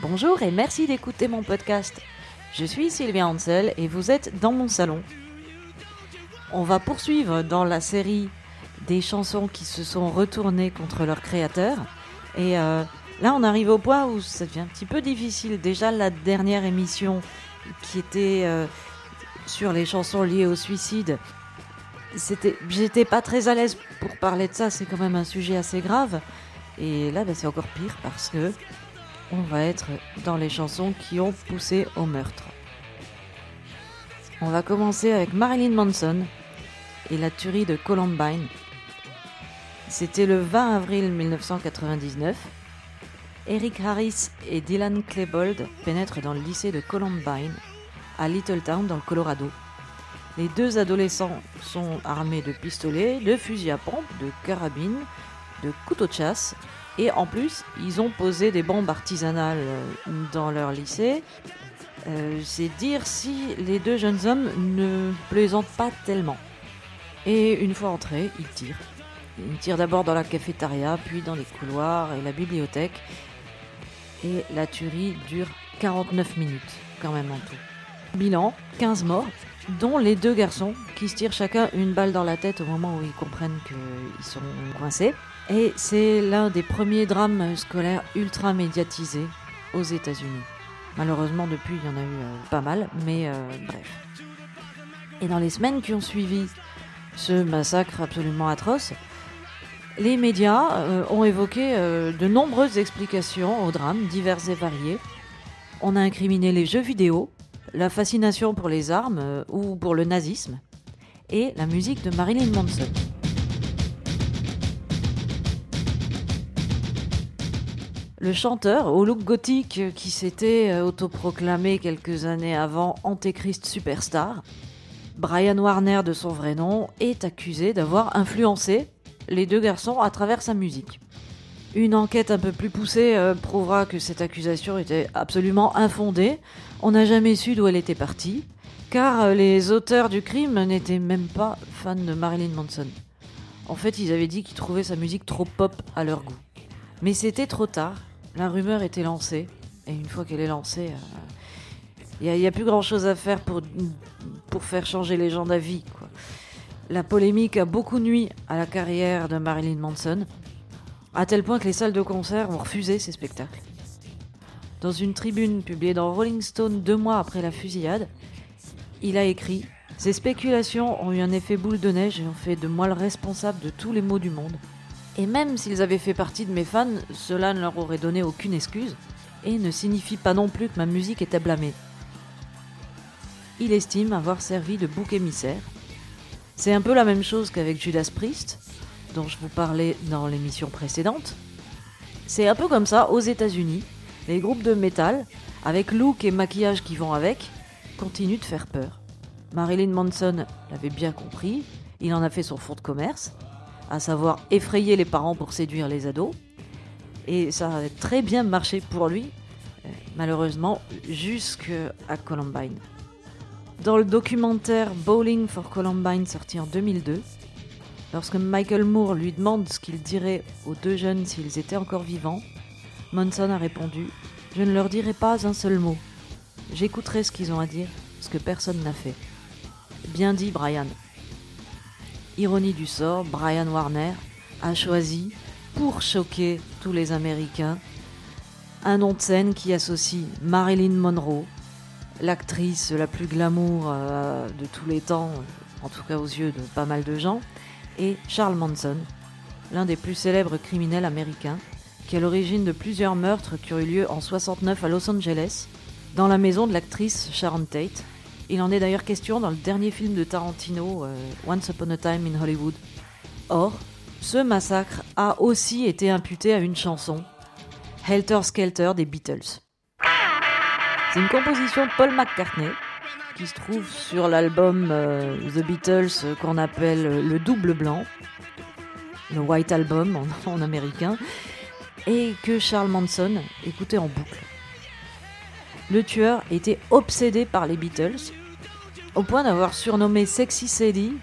Bonjour et merci d'écouter mon podcast. Je suis Sylvia Hansel et vous êtes dans mon salon. On va poursuivre dans la série des chansons qui se sont retournées contre leur créateur. Et euh, là, on arrive au point où ça devient un petit peu difficile. Déjà, la dernière émission qui était euh, sur les chansons liées au suicide, j'étais pas très à l'aise pour parler de ça. C'est quand même un sujet assez grave. Et là, bah, c'est encore pire parce que on va être dans les chansons qui ont poussé au meurtre. On va commencer avec Marilyn Manson et la tuerie de Columbine. C'était le 20 avril 1999. Eric Harris et Dylan Klebold pénètrent dans le lycée de Columbine, à Littletown, dans le Colorado. Les deux adolescents sont armés de pistolets, de fusils à pompe, de carabines, de couteaux de chasse, et en plus, ils ont posé des bombes artisanales euh, dans leur lycée. Euh, C'est dire si les deux jeunes hommes ne plaisantent pas tellement. Et une fois entrés, ils tirent. Ils tirent d'abord dans la cafétéria, puis dans les couloirs et la bibliothèque. Et la tuerie dure 49 minutes, quand même en tout. Bilan 15 morts, dont les deux garçons qui se tirent chacun une balle dans la tête au moment où ils comprennent qu'ils sont coincés. Et c'est l'un des premiers drames scolaires ultra médiatisés aux États-Unis. Malheureusement, depuis, il y en a eu euh, pas mal, mais euh, bref. Et dans les semaines qui ont suivi ce massacre absolument atroce, les médias euh, ont évoqué de nombreuses explications au drame, diverses et variées. On a incriminé les jeux vidéo, la fascination pour les armes euh, ou pour le nazisme, et la musique de Marilyn Manson. Le chanteur au look gothique euh, qui s'était euh, autoproclamé quelques années avant Antéchrist Superstar, Brian Warner de son vrai nom, est accusé d'avoir influencé les deux garçons à travers sa musique. Une enquête un peu plus poussée euh, prouvera que cette accusation était absolument infondée. On n'a jamais su d'où elle était partie, car euh, les auteurs du crime n'étaient même pas fans de Marilyn Manson. En fait, ils avaient dit qu'ils trouvaient sa musique trop pop à leur goût. Mais c'était trop tard, la rumeur était lancée, et une fois qu'elle est lancée, il n'y a, plus grand chose à faire pour, pour faire changer les gens d'avis. La polémique a beaucoup nui à la carrière de Marilyn Manson, à tel point que les salles de concert ont refusé ses spectacles. Dans une tribune publiée dans Rolling Stone deux mois après la fusillade, il a écrit Ces spéculations ont eu un effet boule de neige et ont fait de moi le responsable de tous les maux du monde. Et même s'ils avaient fait partie de mes fans, cela ne leur aurait donné aucune excuse et ne signifie pas non plus que ma musique à blâmer. Il estime avoir servi de bouc émissaire. C'est un peu la même chose qu'avec Judas Priest, dont je vous parlais dans l'émission précédente. C'est un peu comme ça aux États-Unis. Les groupes de métal, avec look et maquillage qui vont avec, continuent de faire peur. Marilyn Manson l'avait bien compris, il en a fait son fonds de commerce, à savoir effrayer les parents pour séduire les ados. Et ça a très bien marché pour lui, euh, malheureusement, jusqu'à Columbine. Dans le documentaire Bowling for Columbine sorti en 2002, lorsque Michael Moore lui demande ce qu'il dirait aux deux jeunes s'ils étaient encore vivants, Manson a répondu Je ne leur dirai pas un seul mot. J'écouterai ce qu'ils ont à dire, ce que personne n'a fait. Bien dit, Brian. Ironie du sort, Brian Warner a choisi, pour choquer tous les Américains, un nom de scène qui associe Marilyn Monroe, l'actrice la plus glamour euh, de tous les temps, en tout cas aux yeux de pas mal de gens, et Charles Manson, l'un des plus célèbres criminels américains, qui est à l'origine de plusieurs meurtres qui ont eu lieu en 69 à Los Angeles, dans la maison de l'actrice Sharon Tate. Il en est d'ailleurs question dans le dernier film de Tarantino, euh, Once Upon a Time in Hollywood. Or, ce massacre a aussi été imputé à une chanson, Helter Skelter des Beatles. C'est une composition de Paul McCartney qui se trouve sur l'album euh, The Beatles euh, qu'on appelle le double blanc, le White Album en américain, et que Charles Manson écoutait en boucle. Le tueur était obsédé par les Beatles au point d'avoir surnommé Sexy Sadie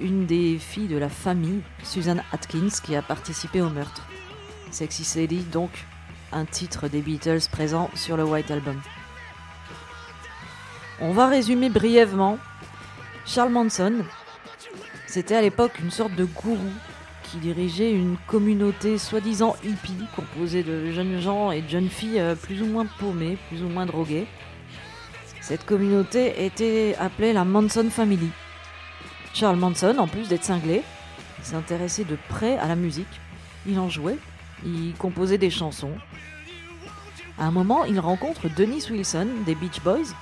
une des filles de la famille, Susan Atkins, qui a participé au meurtre. Sexy Sadie, donc, un titre des Beatles présent sur le White Album. On va résumer brièvement. Charles Manson, c'était à l'époque une sorte de gourou qui dirigeait une communauté soi-disant hippie composée de jeunes gens et de jeunes filles euh, plus ou moins paumées, plus ou moins droguées. Cette communauté était appelée la Manson Family. Charles Manson, en plus d'être cinglé, s'intéressait de près à la musique. Il en jouait, il composait des chansons. À un moment, il rencontre Dennis Wilson des Beach Boys,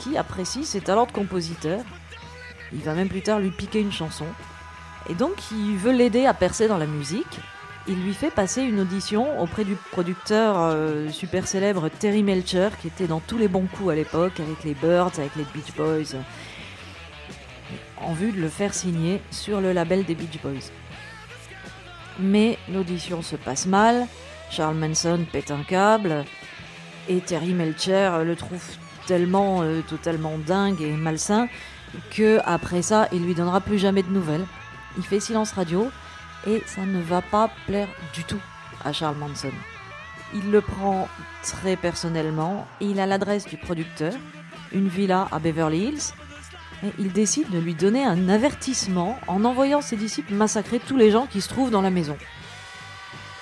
qui apprécie ses talents de compositeur. Il va même plus tard lui piquer une chanson. Et donc, il veut l'aider à percer dans la musique. Il lui fait passer une audition auprès du producteur euh, super célèbre Terry Melcher, qui était dans tous les bons coups à l'époque, avec les Birds, avec les Beach Boys, en vue de le faire signer sur le label des Beach Boys. Mais l'audition se passe mal, Charles Manson pète un câble, et Terry Melcher le trouve tellement euh, totalement dingue et malsain que après ça, il lui donnera plus jamais de nouvelles. Il fait silence radio et ça ne va pas plaire du tout à Charles Manson. Il le prend très personnellement, il a l'adresse du producteur, une villa à Beverly Hills, et il décide de lui donner un avertissement en envoyant ses disciples massacrer tous les gens qui se trouvent dans la maison.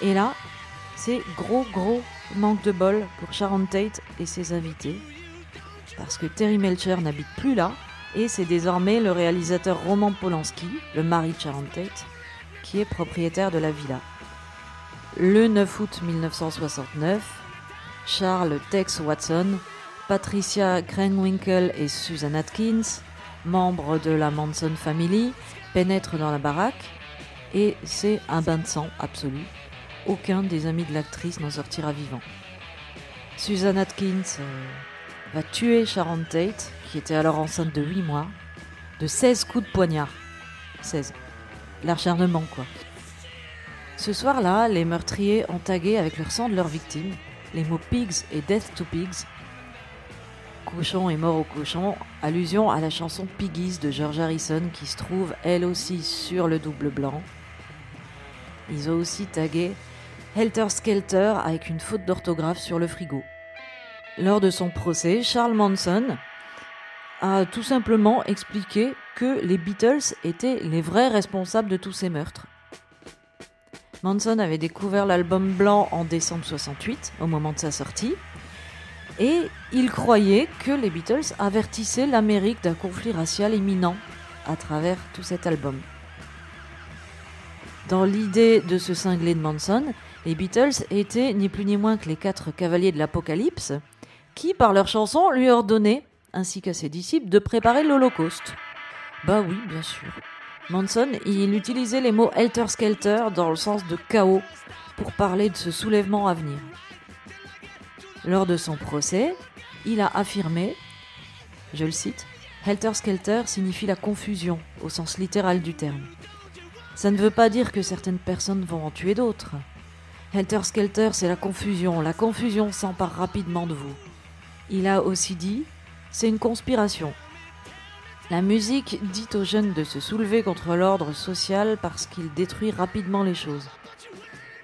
Et là, c'est gros gros manque de bol pour Sharon Tate et ses invités, parce que Terry Melcher n'habite plus là, et c'est désormais le réalisateur Roman Polanski, le mari de Sharon Tate, qui est propriétaire de la villa. Le 9 août 1969, Charles Tex Watson, Patricia Krenwinkel et Susan Atkins, membres de la Manson Family, pénètrent dans la baraque et c'est un bain de sang absolu. Aucun des amis de l'actrice n'en sortira vivant. Susan Atkins euh, va tuer Sharon Tate, qui était alors enceinte de 8 mois, de 16 coups de poignard. 16. L'acharnement, quoi. Ce soir-là, les meurtriers ont tagué avec leur sang de leurs victimes les mots pigs et death to pigs. Cochon est mort au cochon, allusion à la chanson Piggies de George Harrison qui se trouve elle aussi sur le double blanc. Ils ont aussi tagué Helter Skelter avec une faute d'orthographe sur le frigo. Lors de son procès, Charles Manson a tout simplement expliqué que les Beatles étaient les vrais responsables de tous ces meurtres. Manson avait découvert l'album blanc en décembre 68, au moment de sa sortie, et il croyait que les Beatles avertissaient l'Amérique d'un conflit racial imminent à travers tout cet album. Dans l'idée de ce cinglé de Manson, les Beatles étaient ni plus ni moins que les quatre cavaliers de l'Apocalypse, qui, par leur chanson, lui ordonnaient, ainsi qu'à ses disciples, de préparer l'Holocauste. Bah oui, bien sûr. Manson, il utilisait les mots helter skelter dans le sens de chaos pour parler de ce soulèvement à venir. Lors de son procès, il a affirmé, je le cite, Helter Skelter signifie la confusion au sens littéral du terme. Ça ne veut pas dire que certaines personnes vont en tuer d'autres. Helter Skelter, c'est la confusion. La confusion s'empare rapidement de vous. Il a aussi dit, c'est une conspiration. La musique dit aux jeunes de se soulever contre l'ordre social parce qu'il détruit rapidement les choses.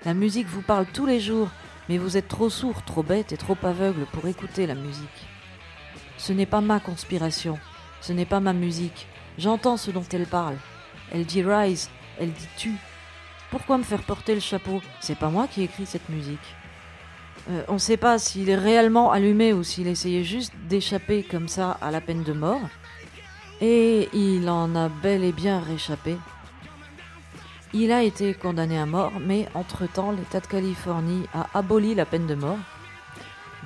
La musique vous parle tous les jours, mais vous êtes trop sourd, trop bête et trop aveugle pour écouter la musique. Ce n'est pas ma conspiration, ce n'est pas ma musique. J'entends ce dont elle parle. Elle dit rise, elle dit tu. Pourquoi me faire porter le chapeau? C'est pas moi qui ai écrit cette musique. Euh, on ne sait pas s'il est réellement allumé ou s'il essayait juste d'échapper comme ça à la peine de mort. Et il en a bel et bien réchappé. Il a été condamné à mort, mais entre-temps, l'État de Californie a aboli la peine de mort.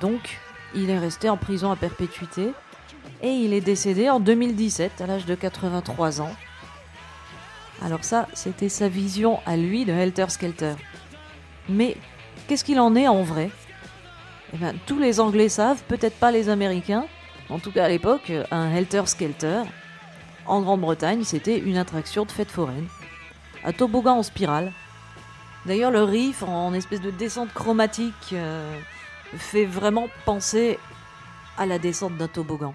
Donc, il est resté en prison à perpétuité et il est décédé en 2017 à l'âge de 83 ans. Alors ça, c'était sa vision à lui de Helter Skelter. Mais qu'est-ce qu'il en est en vrai? Eh bien, tous les Anglais savent, peut-être pas les Américains. En tout cas, à l'époque, un Helter Skelter, en Grande-Bretagne, c'était une attraction de fête foraine. Un toboggan en spirale. D'ailleurs, le riff en espèce de descente chromatique euh, fait vraiment penser à la descente d'un toboggan.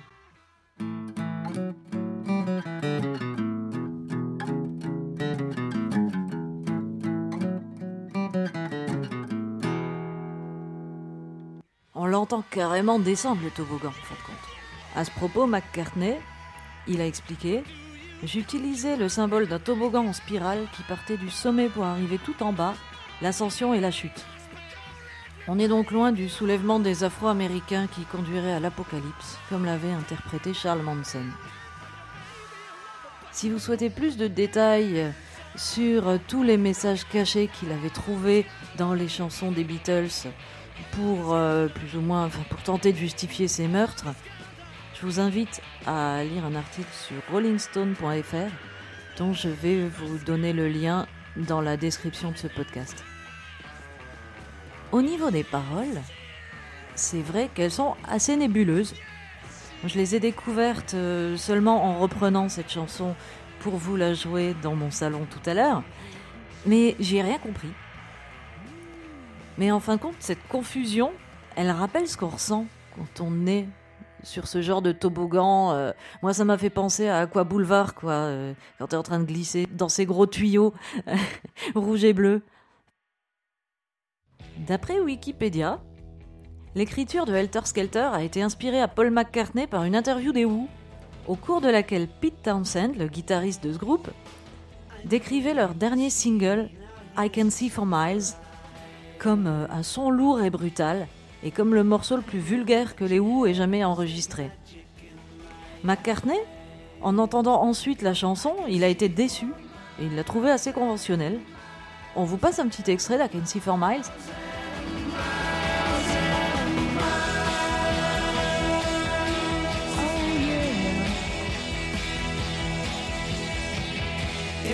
Entend carrément descendre le toboggan, en fin de compte. À ce propos, McCartney, il a expliqué J'utilisais le symbole d'un toboggan en spirale qui partait du sommet pour arriver tout en bas, l'ascension et la chute. On est donc loin du soulèvement des Afro-Américains qui conduirait à l'apocalypse, comme l'avait interprété Charles Manson. Si vous souhaitez plus de détails sur tous les messages cachés qu'il avait trouvés dans les chansons des Beatles pour euh, plus ou moins pour tenter de justifier ces meurtres, je vous invite à lire un article sur rollingstone.fr dont je vais vous donner le lien dans la description de ce podcast. Au niveau des paroles, c'est vrai qu'elles sont assez nébuleuses. Je les ai découvertes euh, seulement en reprenant cette chanson pour vous la jouer dans mon salon tout à l'heure, mais j'ai rien compris. Mais en fin de compte, cette confusion, elle rappelle ce qu'on ressent quand on est sur ce genre de toboggan. Euh, moi, ça m'a fait penser à Aqua Boulevard, quoi, euh, quand t'es en train de glisser dans ces gros tuyaux rouge et bleu. D'après Wikipédia, l'écriture de Helter Skelter a été inspirée à Paul McCartney par une interview des Who au cours de laquelle Pete Townsend, le guitariste de ce groupe, décrivait leur dernier single, I Can See for Miles, comme euh, un son lourd et brutal, et comme le morceau le plus vulgaire que les Who aient jamais enregistré. McCartney, en entendant ensuite la chanson, il a été déçu, et il l'a trouvé assez conventionnelle. On vous passe un petit extrait See for Miles.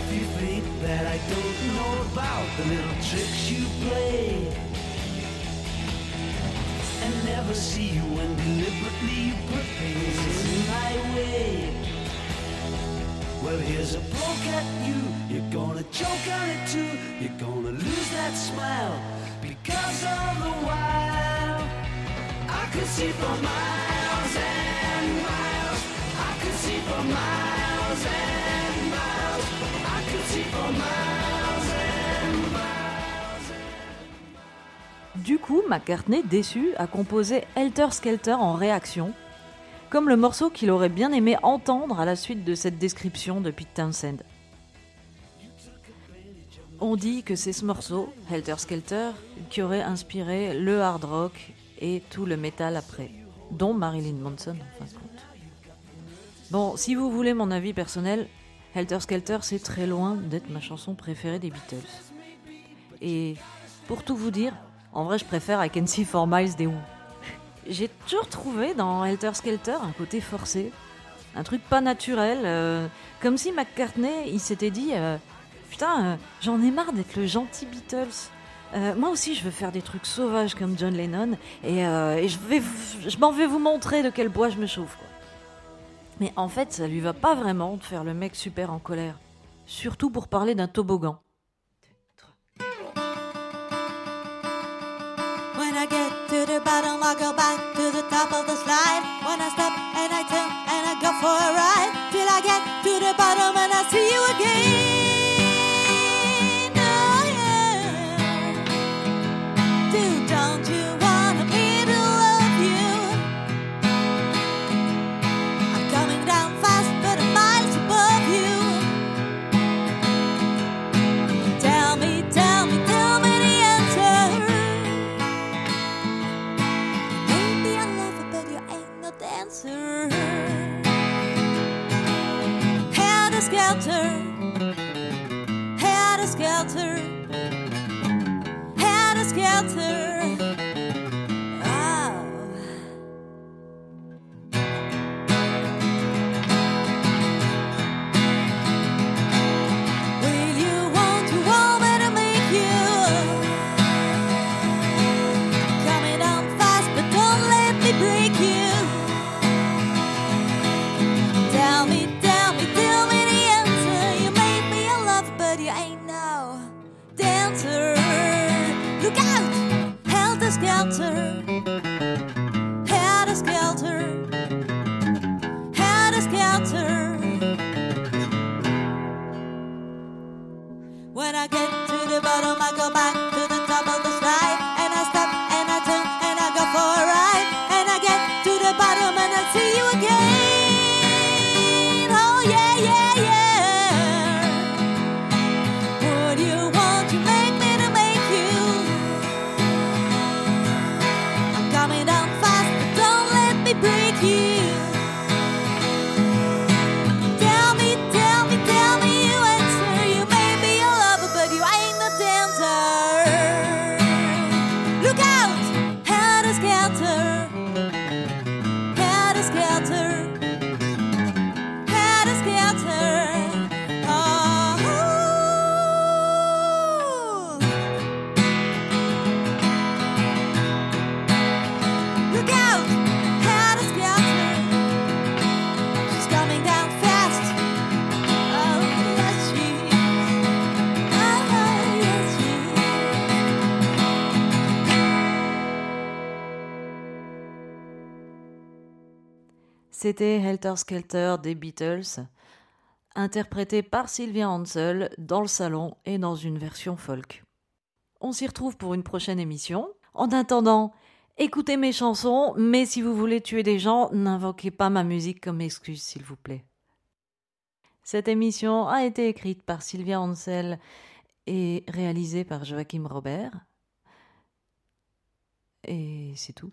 If you think that I don't know about the little tricks you play and never see you when deliberately you put things in my way. Well, here's a poke at you. You're gonna choke on it too. You're gonna lose that smile because all the while I could see for miles and miles. I could see for miles and Du coup, McCartney, déçu, a composé Helter Skelter en réaction, comme le morceau qu'il aurait bien aimé entendre à la suite de cette description de Pete Townsend. On dit que c'est ce morceau, Helter Skelter, qui aurait inspiré le hard rock et tout le métal après, dont Marilyn Manson en fin de compte. Bon, si vous voulez mon avis personnel, Helter Skelter c'est très loin d'être ma chanson préférée des Beatles. Et pour tout vous dire, en vrai je préfère I Can See For Miles des Who. J'ai toujours trouvé dans Helter Skelter un côté forcé, un truc pas naturel, euh, comme si McCartney il s'était dit euh, Putain, euh, j'en ai marre d'être le gentil Beatles. Moi aussi, je veux faire des trucs sauvages comme John Lennon et, je, vais, je m'en vais vous montrer de quel bois je me chauffe. Mais en fait, ça lui va pas vraiment de faire le mec super en colère. Surtout pour parler d'un toboggan. Bottom, I go back to the top of the slide. When I stop and I turn and I go for a ride till I get to the bottom and I see you again. C'était Helter Skelter des Beatles, interprété par Sylvia Ansel dans le salon et dans une version folk. On s'y retrouve pour une prochaine émission. En attendant, écoutez mes chansons, mais si vous voulez tuer des gens, n'invoquez pas ma musique comme excuse, s'il vous plaît. Cette émission a été écrite par Sylvia Ansel et réalisée par Joachim Robert. Et c'est tout.